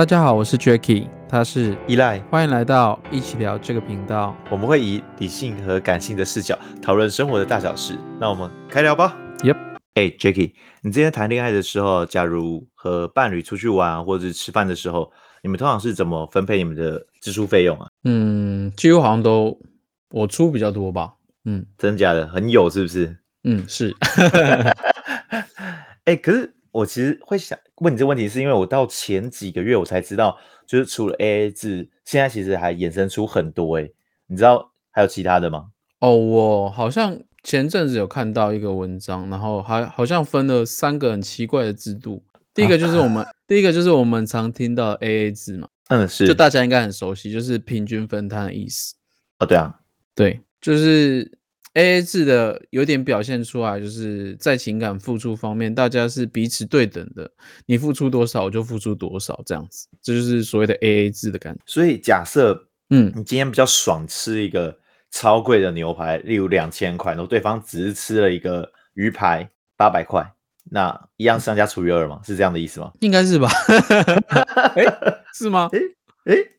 大家好，我是 Jacky，他是依赖，欢迎来到一起聊这个频道。我们会以理性和感性的视角讨论生活的大小事。那我们开聊吧。Yep，哎，Jacky，你之前谈恋爱的时候，假如和伴侣出去玩或者是吃饭的时候，你们通常是怎么分配你们的支出费用啊？嗯，几乎好像都我出比较多吧。嗯，真的假的？很有是不是？嗯，是。哎，可是。我其实会想问你这个问题，是因为我到前几个月我才知道，就是除了 AA 制，现在其实还衍生出很多哎，你知道还有其他的吗？哦，我好像前阵子有看到一个文章，然后还好像分了三个很奇怪的制度。第一个就是我们，啊、第一个就是我们常听到 AA 制嘛，嗯，是，就大家应该很熟悉，就是平均分摊的意思。哦，对啊，对，就是。A A 制的有点表现出来，就是在情感付出方面，大家是彼此对等的，你付出多少，我就付出多少，这样子，这就是所谓的 A A 制的感觉。所以假设，嗯，你今天比较爽吃一个超贵的牛排，例如两千块，然后对方只是吃了一个鱼排八百块，那一样商家除以二吗？是这样的意思吗？应该是吧？哎、欸，是吗？哎哎、欸。欸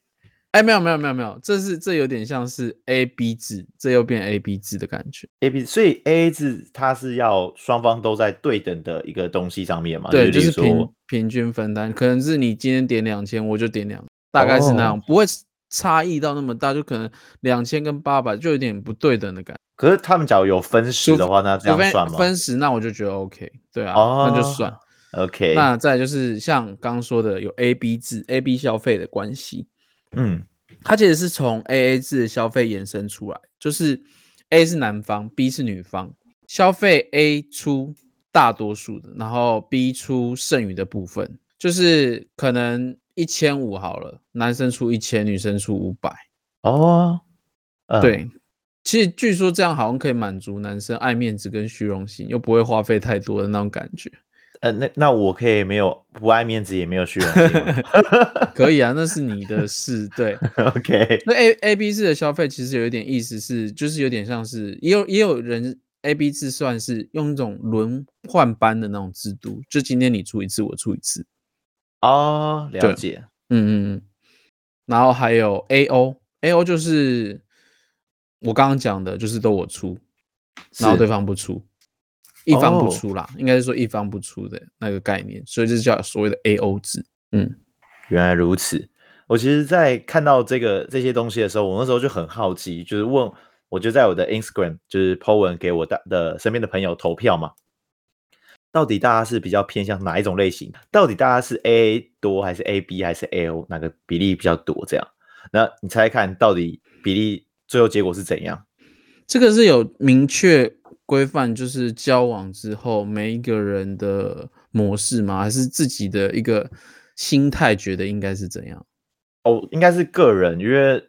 哎，没有没有没有没有，这是这有点像是 A B 制，这又变 A B 制的感觉。A B，所以 A A 制它是要双方都在对等的一个东西上面嘛？对，就是平平均分担，可能是你今天点两千，我就点两，大概是那样，哦、不会差异到那么大，就可能两千跟八百就有点不对等的感觉。可是他们假如有分时的话，那这样算吗？分时那我就觉得 OK，对啊，哦、那就算 OK。那再就是像刚刚说的有 A B 制，A B 消费的关系。嗯，它其实是从 A A 制的消费延伸出来，就是 A 是男方，B 是女方，消费 A 出大多数的，然后 B 出剩余的部分，就是可能一千五好了，男生出一千，女生出五百。哦，呃、对，其实据说这样好像可以满足男生爱面子跟虚荣心，又不会花费太多的那种感觉。呃，那那我可以没有不爱面子，也没有虚荣心，可以啊，那是你的事，对，OK。那 A A B 制的消费其实有一点意思是，就是有点像是，也有也有人 A B 制算是用一种轮换班的那种制度，就今天你出一次，我出一次。哦，了解，嗯嗯嗯。然后还有 A O，A O 就是我刚刚讲的，就是都我出，然后对方不出。一方不出啦，oh, 应该是说一方不出的那个概念，所以这叫所谓的 AO 制。嗯，原来如此。我其实，在看到这个这些东西的时候，我那时候就很好奇，就是问，我就在我的 Instagram 就是 po 文给我的的身边的朋友投票嘛，到底大家是比较偏向哪一种类型？到底大家是 AA 多还是 AB 还是 AO？哪个比例比较多？这样，那你猜猜看到底比例最后结果是怎样？这个是有明确。规范就是交往之后每一个人的模式吗？还是自己的一个心态觉得应该是怎样？哦，应该是个人，因为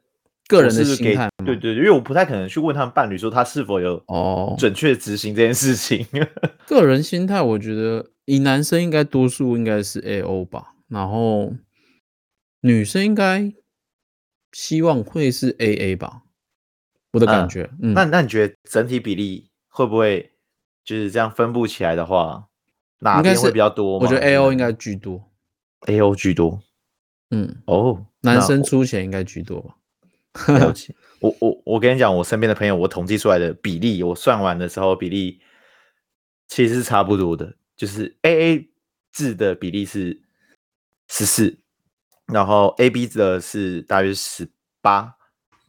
个人的心态。对对，因为我不太可能去问他们伴侣说他是否有哦准确执行这件事情。哦、个人心态，我觉得以男生应该多数应该是 AO 吧，然后女生应该希望会是 AA 吧，我的感觉。嗯，嗯那那你觉得整体比例？会不会就是这样分布起来的话，哪边会比较多？我觉得 A O 应该居多，A O 居多。嗯，哦，oh, 男生出钱应该居多吧？我我我跟你讲，我身边的朋友，我统计出来的比例，我算完的时候比例其实是差不多的，就是 A A 制的比例是十四，然后 A B 制的是大约十八，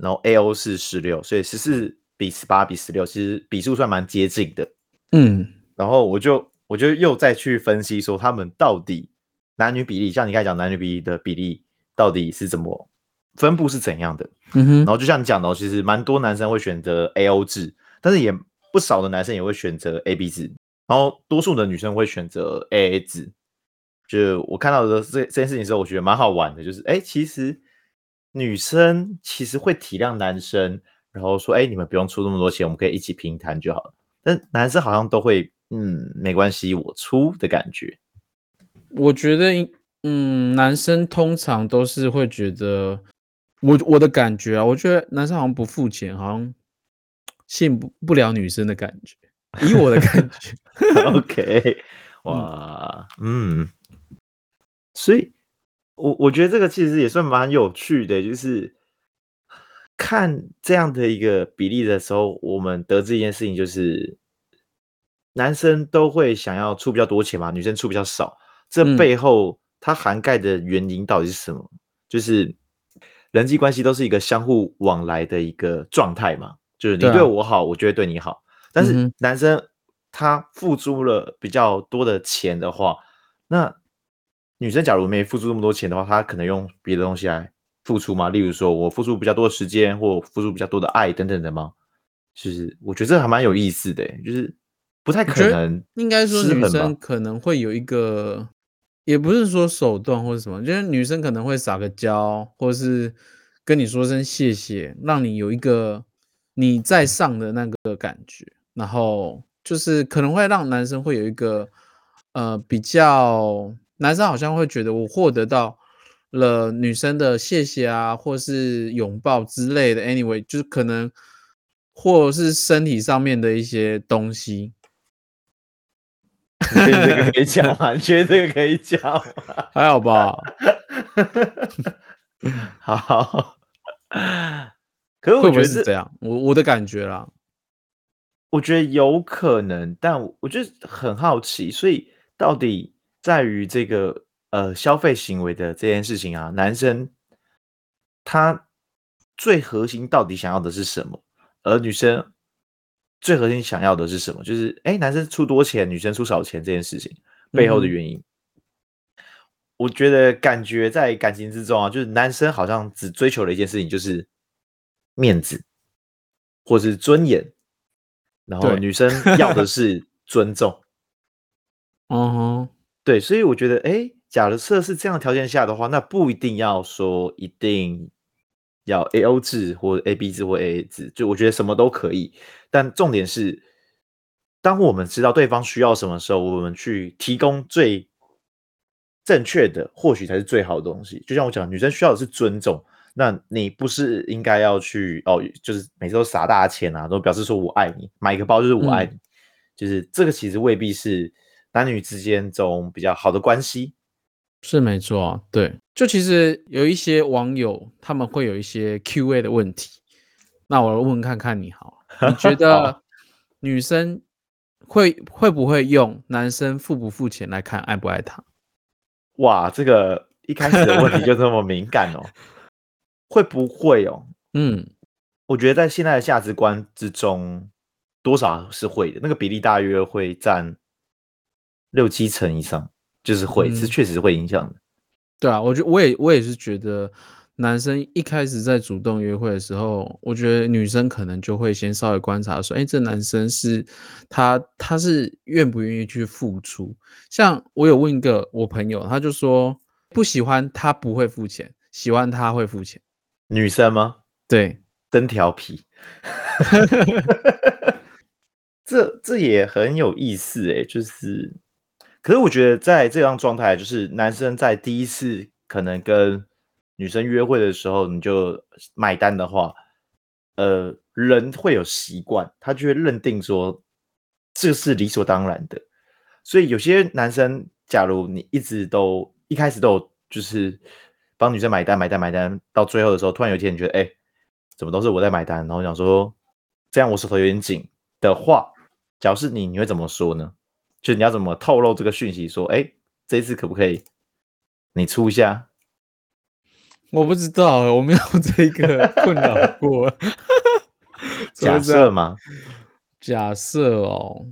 然后 A O 是十六，所以十四。比十八比十六，其实比数算蛮接近的，嗯，然后我就我就又再去分析说他们到底男女比例，像你刚才讲男女比例的比例到底是怎么分布是怎样的，嗯哼，然后就像你讲的，其实蛮多男生会选择 AO 制，但是也不少的男生也会选择 AB 制，然后多数的女生会选择 AA 制，就我看到的这这件事情的时候，我觉得蛮好玩的，就是哎，其实女生其实会体谅男生。然后说，哎，你们不用出那么多钱，我们可以一起平摊就好了。但男生好像都会，嗯，没关系，我出的感觉。我觉得，嗯，男生通常都是会觉得，我我的感觉啊，我觉得男生好像不付钱，好像吸引不不了女生的感觉。以我的感觉，OK，哇，嗯，所以我我觉得这个其实也算蛮有趣的，就是看这样的一个比例的时候，我们得知一件事情，就是男生都会想要出比较多钱嘛，女生出比较少。这背后它涵盖的原因到底是什么？嗯、就是人际关系都是一个相互往来的一个状态嘛，就是你对我好，我就会对你好。但是男生他付出了比较多的钱的话，那女生假如没付出这么多钱的话，她可能用别的东西来付出吗？例如说我付出比较多的时间，或付出比较多的爱等等的吗？其实我觉得这还蛮有意思的，就是不太可能。应该说女生可能会有一个，也不是说手段或者什么，就是女生可能会撒个娇，或是跟你说声谢谢，让你有一个你在上的那个感觉，然后就是可能会让男生会有一个呃比较。男生好像会觉得我获得到了女生的谢谢啊，或是拥抱之类的。Anyway，就是可能或是身体上面的一些东西。你觉得这个可以讲吗？你觉得这个可以讲吗？还好吧。好。可是我觉得是这样，我我的感觉啦。我觉得有可能，但我觉得很好奇，所以到底。在于这个呃消费行为的这件事情啊，男生他最核心到底想要的是什么？而女生最核心想要的是什么？就是哎，男生出多钱，女生出少钱这件事情背后的原因。嗯、我觉得感觉在感情之中啊，就是男生好像只追求了一件事情就是面子或是尊严，然后女生要的是尊重。嗯哼。对，所以我觉得，哎，假设是这样的条件下的话，那不一定要说一定要 A O 制或 A B 制或 A A 制，就我觉得什么都可以。但重点是，当我们知道对方需要什么时候，我们去提供最正确的，或许才是最好的东西。就像我讲，女生需要的是尊重，那你不是应该要去哦，就是每次都撒大钱啊，都表示说我爱你，买一个包就是我爱你，嗯、就是这个其实未必是。男女之间中比较好的关系是没错啊，对，就其实有一些网友他们会有一些 Q&A 的问题，那我来问看看你好，你觉 得女生会会不会用男生付不付钱来看爱不爱他？哇，这个一开始的问题就这么敏感哦，会不会哦？嗯，我觉得在现在的价值观之中，多少是会的，那个比例大约会占。六七成以上就是会，是确实会影响的。嗯。对啊，我觉得我也我也是觉得，男生一开始在主动约会的时候，我觉得女生可能就会先稍微观察说，哎，这男生是他他是愿不愿意去付出？像我有问一个我朋友，他就说不喜欢他不会付钱，喜欢他会付钱。女生吗？对，真调皮。这这也很有意思哎，就是。可是我觉得，在这样状态，就是男生在第一次可能跟女生约会的时候，你就买单的话，呃，人会有习惯，他就会认定说这是理所当然的。所以有些男生，假如你一直都一开始都有就是帮女生买单、买单、买单，到最后的时候，突然有一天你觉得，哎，怎么都是我在买单，然后想说这样我手头有点紧的话，假如是你，你会怎么说呢？就你要怎么透露这个讯息？说，哎，这一次可不可以你出一下？我不知道，我没有这个困扰过。假设吗？假设哦，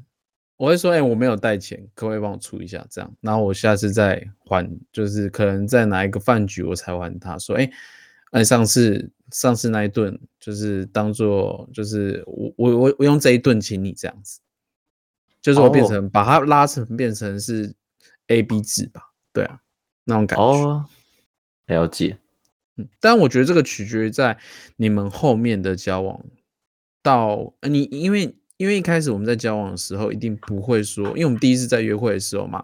我会说，哎，我没有带钱，可不可以帮我出一下？这样，然后我下次再还，就是可能在哪一个饭局我才还他。说，哎，哎，上次上次那一顿就是当做就是我我我我用这一顿请你这样子。就是我变成、oh. 把它拉成变成是 A B 制吧，对啊，那种感觉。哦，了解。嗯，但我觉得这个取决于在你们后面的交往到你，因为因为一开始我们在交往的时候一定不会说，因为我们第一次在约会的时候嘛，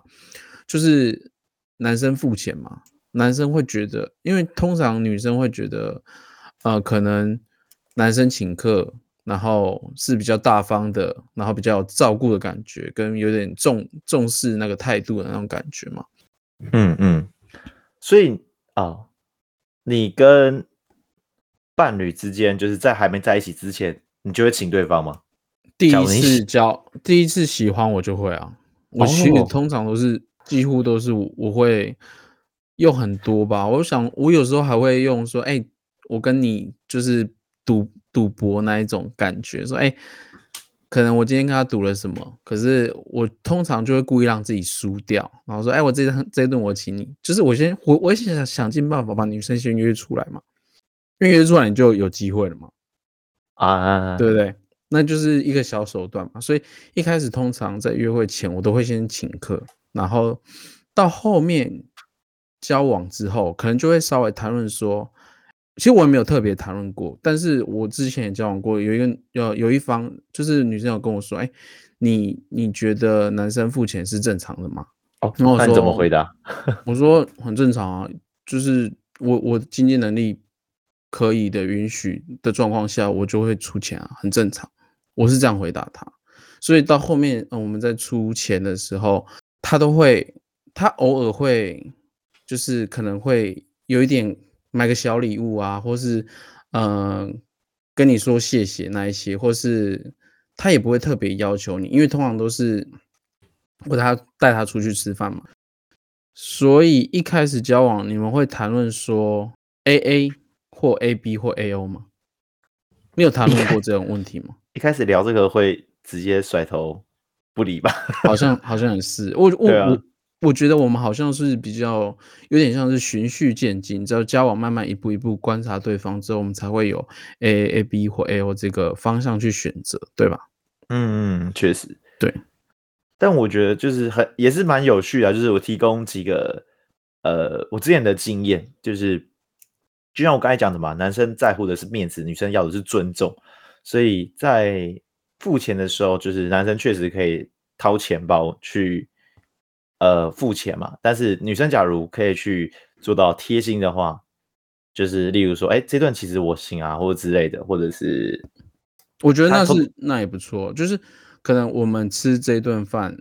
就是男生付钱嘛，男生会觉得，因为通常女生会觉得，呃，可能男生请客。然后是比较大方的，然后比较有照顾的感觉，跟有点重重视那个态度的那种感觉嘛。嗯嗯。所以哦，你跟伴侣之间，就是在还没在一起之前，你就会请对方吗？第一次交，第一次喜欢我就会啊。我其实通常都是、哦、几乎都是我会用很多吧。我想我有时候还会用说，哎、欸，我跟你就是赌赌博那一种感觉，说，哎、欸，可能我今天跟他赌了什么，可是我通常就会故意让自己输掉，然后说，哎、欸，我这顿这顿我请你，就是我先我我想想尽办法把女生先约出来嘛，因为约出来你就有机会了嘛，啊，对不对？那就是一个小手段嘛，所以一开始通常在约会前，我都会先请客，然后到后面交往之后，可能就会稍微谈论说，其实我也没有特别谈论过，但是我之前也交往过，有一个有有一方就是女生有跟我说，哎，你你觉得男生付钱是正常的吗？哦，那我说怎么回答？我说很正常啊，就是我我经济能力可以的允许的状况下，我就会出钱啊，很正常。我是这样回答他，所以到后面，嗯，我们在出钱的时候，他都会，他偶尔会，就是可能会有一点买个小礼物啊，或是，嗯、呃，跟你说谢谢那一些，或是他也不会特别要求你，因为通常都是我他带他出去吃饭嘛，所以一开始交往，你们会谈论说 AA 或 AB 或 AO 吗？没有谈论过这种问题吗？一开始聊这个会直接甩头不理吧？好像好像也是，我我、啊、我我觉得我们好像是比较有点像是循序渐进，只要交往慢慢一步一步观察对方之后，我们才会有 A A A B 或 A O 这个方向去选择，对吧？嗯嗯，确实对。但我觉得就是很也是蛮有趣的，就是我提供几个呃我之前的经验，就是就像我刚才讲的嘛，男生在乎的是面子，女生要的是尊重。所以在付钱的时候，就是男生确实可以掏钱包去呃付钱嘛。但是女生假如可以去做到贴心的话，就是例如说，哎，这段其实我行啊，或者之类的，或者是我觉得那是那也不错。就是可能我们吃这顿饭，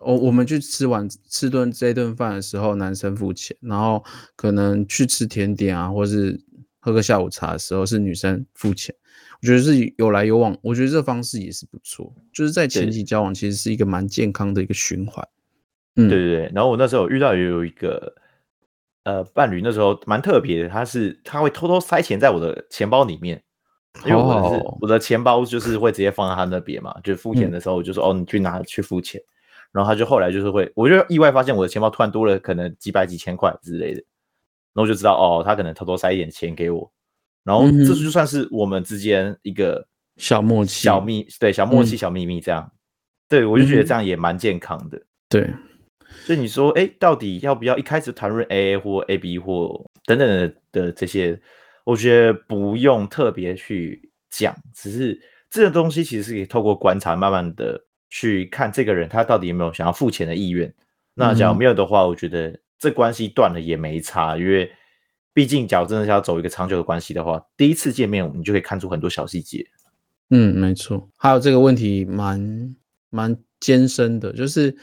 我我们去吃完吃顿这顿饭的时候，男生付钱，然后可能去吃甜点啊，或是喝个下午茶的时候是女生付钱。我觉得是有来有往，我觉得这方式也是不错。就是在前期交往，其实是一个蛮健康的一个循环。嗯，对对对。然后我那时候遇到也有一个呃伴侣，那时候蛮特别的，他是他会偷偷塞钱在我的钱包里面，因为我是我的钱包就是会直接放在他那边嘛，就付钱的时候就说、嗯、哦，你去拿去付钱。然后他就后来就是会，我就意外发现我的钱包突然多了可能几百几千块之类的，然后就知道哦，他可能偷偷塞一点钱给我。然后这就算是我们之间一个小默契、小秘，对，小默契、小秘密这样。对，我就觉得这样也蛮健康的。对，所以你说，哎，到底要不要一开始谈论 AA 或 AB 或等等的的这些？我觉得不用特别去讲，只是这个东西其实是可以透过观察，慢慢的去看这个人他到底有没有想要付钱的意愿。那假如没有的话，我觉得这关系断了也没差，因为。毕竟，假如真的是要走一个长久的关系的话，第一次见面，你就可以看出很多小细节。嗯，没错。还有这个问题蛮蛮艰深的，就是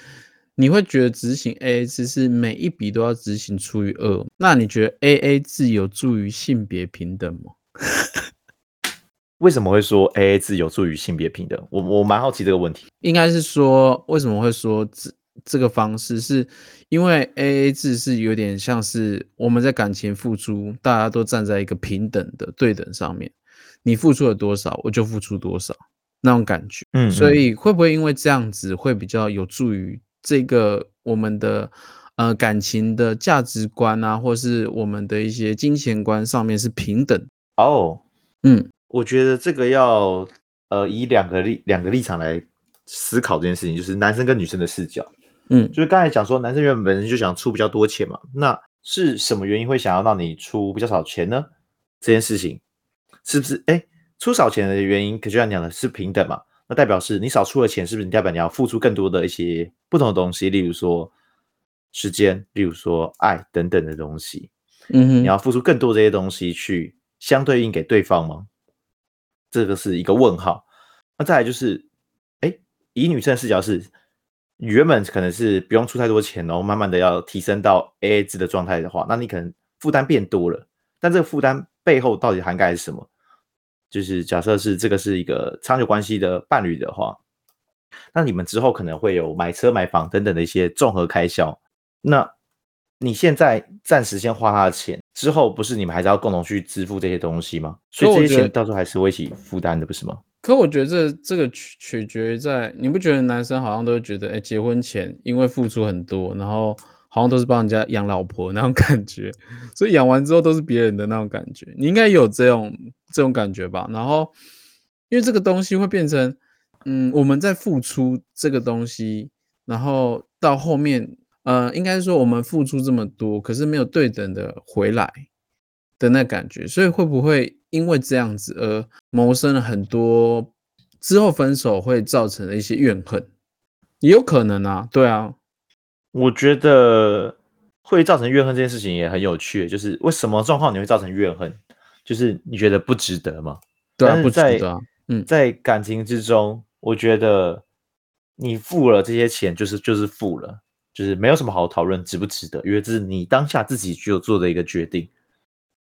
你会觉得执行 AA 制是每一笔都要执行除以二，那你觉得 AA 制有助于性别平等吗？为什么会说 AA 制有助于性别平等？我我蛮好奇这个问题。应该是说，为什么会说这这个方式是因为 AA 制是有点像是我们在感情付出，大家都站在一个平等的对等上面，你付出了多少，我就付出多少那种感觉。嗯，所以会不会因为这样子会比较有助于这个我们的呃感情的价值观啊，或是我们的一些金钱观上面是平等？哦，嗯，我觉得这个要呃以两个立两个立场来思考这件事情，就是男生跟女生的视角。嗯，就是刚才讲说，男生原本就想出比较多钱嘛，那是什么原因会想要让你出比较少钱呢？这件事情是不是？哎，出少钱的原因，可就像你讲的是平等嘛？那代表是你少出了钱，是不是你代表你要付出更多的一些不同的东西？例如说时间，例如说爱等等的东西。嗯哼，你要付出更多这些东西去相对应给对方吗？这个是一个问号。那再来就是，哎，以女生的视角是。原本可能是不用出太多钱，然后慢慢的要提升到 AA 制的状态的话，那你可能负担变多了，但这个负担背后到底涵盖是什么？就是假设是这个是一个长久关系的伴侣的话，那你们之后可能会有买车、买房等等的一些综合开销。那你现在暂时先花他的钱，之后不是你们还是要共同去支付这些东西吗？所以这些钱到时候还是会一起负担的，不是吗？可我觉得这这个取取决于在，你不觉得男生好像都会觉得，哎，结婚前因为付出很多，然后好像都是帮人家养老婆那种感觉，所以养完之后都是别人的那种感觉。你应该有这种这种感觉吧？然后因为这个东西会变成，嗯，我们在付出这个东西，然后到后面，呃，应该说我们付出这么多，可是没有对等的回来的那感觉，所以会不会？因为这样子而萌生了很多之后分手会造成的一些怨恨，也有可能啊，对啊，我觉得会造成怨恨这件事情也很有趣，就是为什么状况你会造成怨恨？就是你觉得不值得吗？对啊，不值得啊。嗯，在感情之中，我觉得你付了这些钱，就是就是付了，就是没有什么好讨论值不值得，因为这是你当下自己就做的一个决定，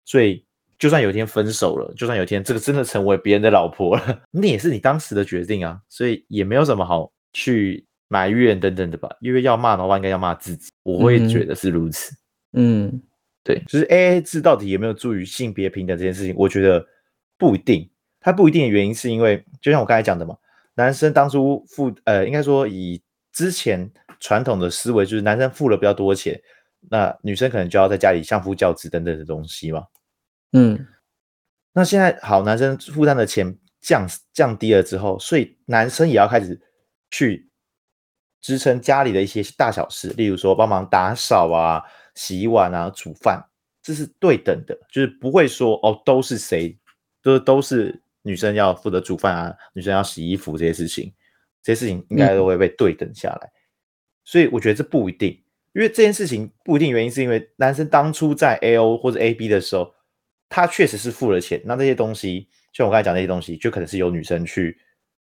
所以。就算有一天分手了，就算有一天这个真的成为别人的老婆了，那也是你当时的决定啊，所以也没有什么好去埋怨等等的吧。因为要骂的话，应该要骂自己。我会觉得是如此。嗯，对，就是 AA 制到底有没有助于性别平等这件事情，我觉得不一定。它不一定的原因是因为，就像我刚才讲的嘛，男生当初付，呃，应该说以之前传统的思维，就是男生付了比较多钱，那女生可能就要在家里相夫教子等等的东西嘛。嗯，那现在好，男生负担的钱降降低了之后，所以男生也要开始去支撑家里的一些大小事，例如说帮忙打扫啊、洗碗啊、煮饭，这是对等的，就是不会说哦都是谁，都都是女生要负责煮饭啊，女生要洗衣服这些事情，这些事情应该都会被对等下来。嗯、所以我觉得这不一定，因为这件事情不一定原因是因为男生当初在 A O 或者 A B 的时候。他确实是付了钱，那这些东西，像我刚才讲那些东西，就可能是由女生去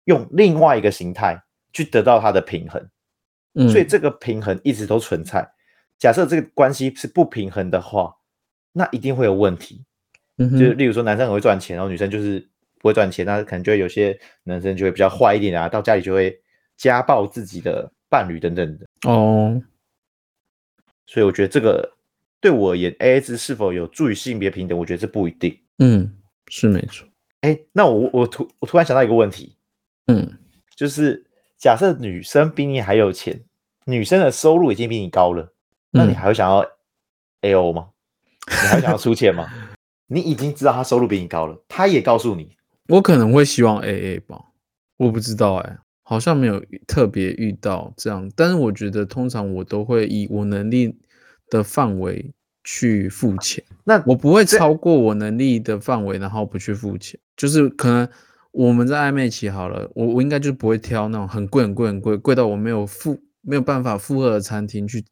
用另外一个形态去得到它的平衡，嗯，所以这个平衡一直都存在。假设这个关系是不平衡的话，那一定会有问题。嗯，就例如说男生很会赚钱，然后女生就是不会赚钱，那可能就会有些男生就会比较坏一点啊，到家里就会家暴自己的伴侣等等的。哦，所以我觉得这个。对我而言，AA 制是否有助于性别平等？我觉得这不一定。嗯，是没错。哎，那我我突我突然想到一个问题，嗯，就是假设女生比你还有钱，女生的收入已经比你高了，那你还会想要 AO 吗？嗯、你还会想要出钱吗？你已经知道她收入比你高了，她也告诉你，我可能会希望 AA 吧。我不知道哎，好像没有特别遇到这样，但是我觉得通常我都会以我能力。的范围去付钱，那我不会超过我能力的范围，然后不去付钱。就是可能我们在暧昧期好了，我我应该就不会挑那种很贵很贵很贵贵到我没有付没有办法负荷的餐厅去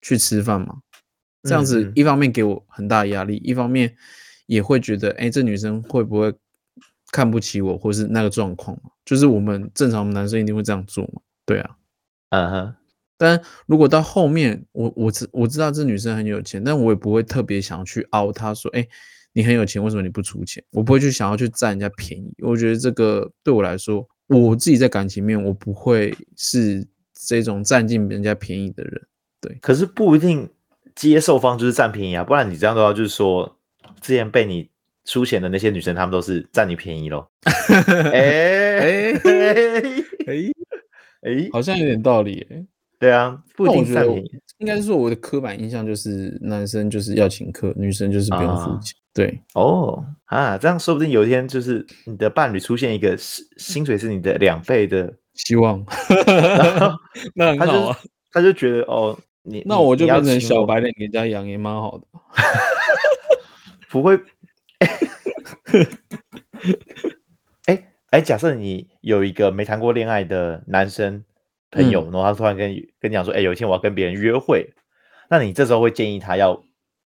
去吃饭嘛。这样子一方面给我很大压力，一方面也会觉得，哎，这女生会不会看不起我，或是那个状况？就是我们正常男生一定会这样做嘛？对啊，嗯哼。但如果到后面，我我知我知道这女生很有钱，但我也不会特别想要去凹她说，哎，你很有钱，为什么你不出钱？我不会去想要去占人家便宜。我觉得这个对我来说，我自己在感情面，我不会是这种占尽人家便宜的人。对，可是不一定接受方就是占便宜啊，不然你这样的话，就是说之前被你出钱的那些女生，她们都是占你便宜喽。哎哎哎哎，好像有点道理哎。对啊，不一定占便宜应该是说我的刻板印象就是男生就是要请客，女生就是不用付钱。啊、对，哦啊，这样说不定有一天就是你的伴侣出现一个薪水是你的两倍的 希望，那很好啊。他就觉得哦，你那我就变成小白脸给人家养也蛮好的，不会。哎哎，假设你有一个没谈过恋爱的男生。朋友，然后他突然跟跟你讲说，哎、欸，有一天我要跟别人约会，那你这时候会建议他要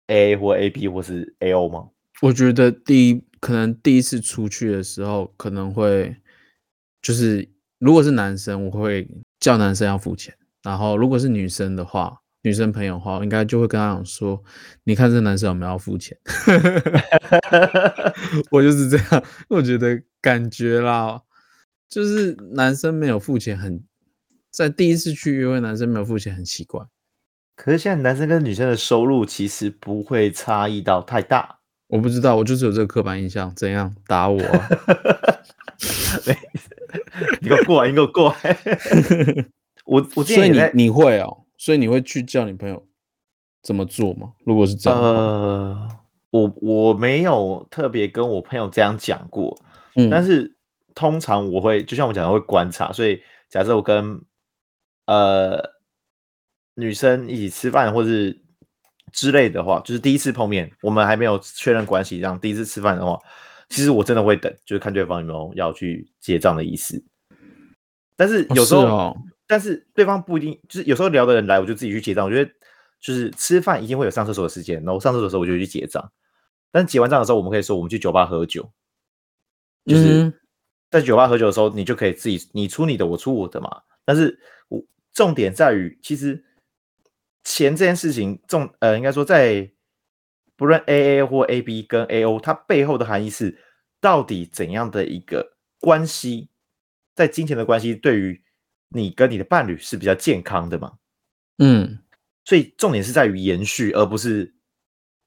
A 或 A B 或是 A O 吗？我觉得第一可能第一次出去的时候可能会，就是如果是男生，我会叫男生要付钱，然后如果是女生的话，女生朋友的话，应该就会跟他讲说：“你看这男生有没有要付钱？” 我就是这样，我觉得感觉啦，就是男生没有付钱很，在第一次去约会，男生没有付钱很奇怪。可是现在男生跟女生的收入其实不会差异到太大。我不知道，我就是有这个刻板印象。怎样打我、啊？你给我过来，你给我过来。我我所以你你会哦，所以你会去叫你朋友怎么做吗？如果是这样，呃，我我没有特别跟我朋友这样讲过，嗯，但是通常我会就像我讲的会观察，所以假设我跟呃女生一起吃饭或是之类的话，就是第一次碰面，我们还没有确认关系，这样第一次吃饭的话，其实我真的会等，就是看对方有没有要去结账的意思。但是有时候，哦哦、但是对方不一定，就是有时候聊的人来，我就自己去结账。我觉得就是吃饭一定会有上厕所的时间，然后上厕所的时候我就去结账。但结完账的时候，我们可以说我们去酒吧喝酒，就是在酒吧喝酒的时候，你就可以自己你出你的，我出我的嘛。但是我重点在于，其实。钱这件事情重，呃，应该说在不论 A A 或 A B 跟 A O，它背后的含义是到底怎样的一个关系，在金钱的关系对于你跟你的伴侣是比较健康的嘛？嗯，所以重点是在于延续，而不是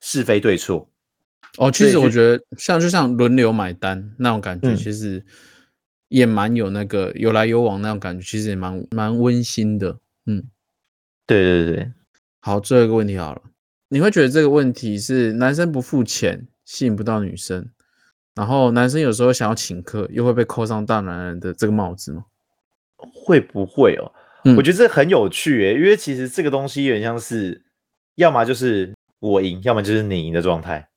是非对错。哦，其实我觉得像就像轮流买单那种感觉，其实也蛮有那个有来有往那种感觉，其实也蛮蛮温馨的。嗯，对对对。好，最后一个问题好了，你会觉得这个问题是男生不付钱吸引不到女生，然后男生有时候想要请客又会被扣上大男人的这个帽子吗？会不会哦？嗯、我觉得这很有趣诶，因为其实这个东西有点像是，要么就是我赢，要么就是你赢的状态，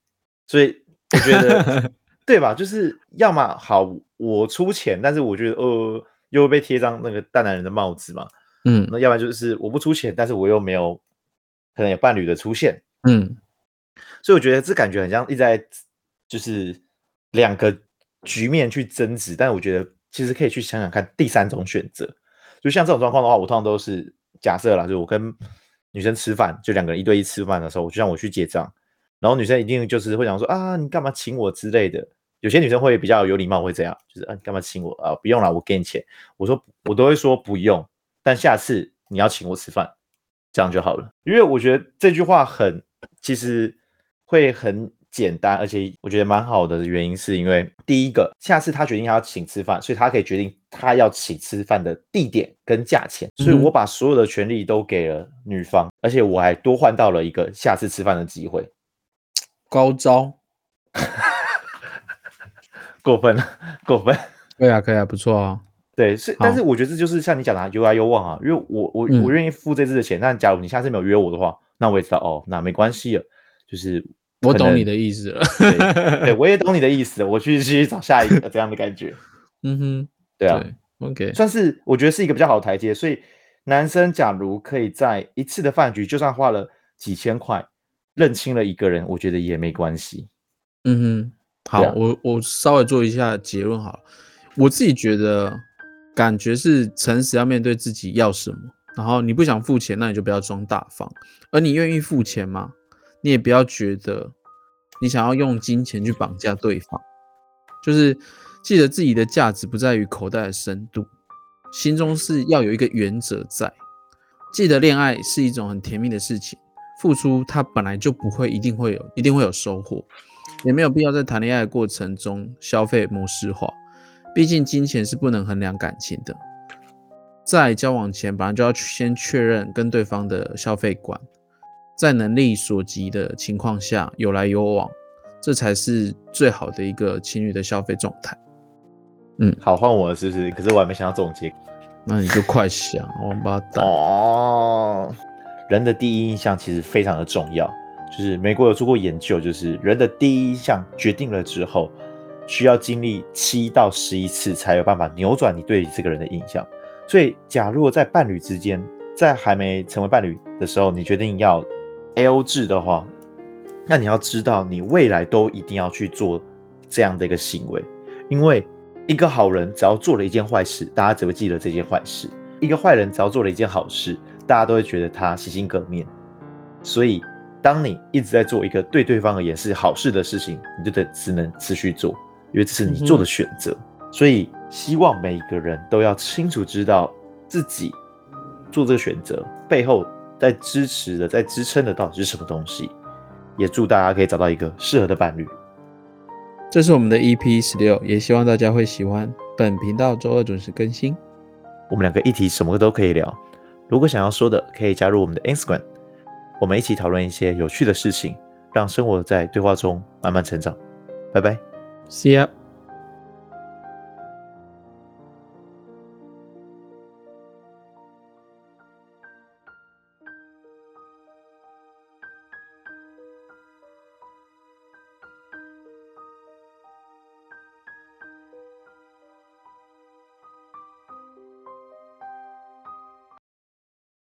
所以我觉得 对吧？就是要么好我出钱，但是我觉得呃又会被贴上那个大男人的帽子嘛，嗯，那要不然就是我不出钱，但是我又没有。可能有伴侣的出现，嗯，所以我觉得这感觉很像一直在就是两个局面去争执，但我觉得其实可以去想想看第三种选择，就像这种状况的话，我通常都是假设啦，就我跟女生吃饭，就两个人一对一吃饭的时候，就像我去结账，然后女生一定就是会讲说啊，你干嘛请我之类的，有些女生会比较有礼貌，会这样，就是啊，你干嘛请我啊？不用了，我给你钱，我说我都会说不用，但下次你要请我吃饭。这样就好了，因为我觉得这句话很，其实会很简单，而且我觉得蛮好的原因是因为第一个，下次他决定他要请吃饭，所以他可以决定他要请吃饭的地点跟价钱，所以我把所有的权利都给了女方，而且我还多换到了一个下次吃饭的机会，高招，过分了，过分，可以啊，可以啊，不错啊。对，是，但是我觉得这就是像你讲的、啊，有来有往啊。因为我我我愿意付这次的钱，但假如你下次没有约我的话，那我也知道哦，那没关系了。就是我懂你的意思了，对，对，我也懂你的意思。我去去找下一个这样的感觉。嗯哼，对啊对，OK，算是我觉得是一个比较好的台阶。所以男生假如可以在一次的饭局，就算花了几千块认清了一个人，我觉得也没关系。嗯哼，好，啊、我我稍微做一下结论好了，我自己觉得。感觉是诚实，要面对自己要什么，然后你不想付钱，那你就不要装大方；而你愿意付钱吗？你也不要觉得你想要用金钱去绑架对方。就是记得自己的价值不在于口袋的深度，心中是要有一个原则在。记得恋爱是一种很甜蜜的事情，付出它本来就不会一定会有，一定会有收获，也没有必要在谈恋爱的过程中消费模式化。毕竟金钱是不能衡量感情的，在交往前本来就要先确认跟对方的消费观，在能力所及的情况下有来有往，这才是最好的一个情侣的消费状态。嗯，好，换我了是不是？可是我还没想到总结，那你就快想，王八蛋哦。人的第一印象其实非常的重要，就是美国有做过研究，就是人的第一印象决定了之后。需要经历七到十一次才有办法扭转你对这个人的印象。所以，假如在伴侣之间，在还没成为伴侣的时候，你决定要 A O 制的话，那你要知道，你未来都一定要去做这样的一个行为。因为一个好人只要做了一件坏事，大家只会记得这件坏事；一个坏人只要做了一件好事，大家都会觉得他洗心革面。所以，当你一直在做一个对对方而言是好事的事情，你就得只能持续做，因为这是你做的选择。嗯、所以，希望每一个人都要清楚知道自己做这个选择背后在支持的、在支撑的到底是什么东西。也祝大家可以找到一个适合的伴侣。这是我们的 EP 十六，也希望大家会喜欢。本频道周二准时更新。我们两个议题什么都可以聊，如果想要说的，可以加入我们的 Instagram。我们一起讨论一些有趣的事情，让生活在对话中慢慢成长。拜拜 See ya.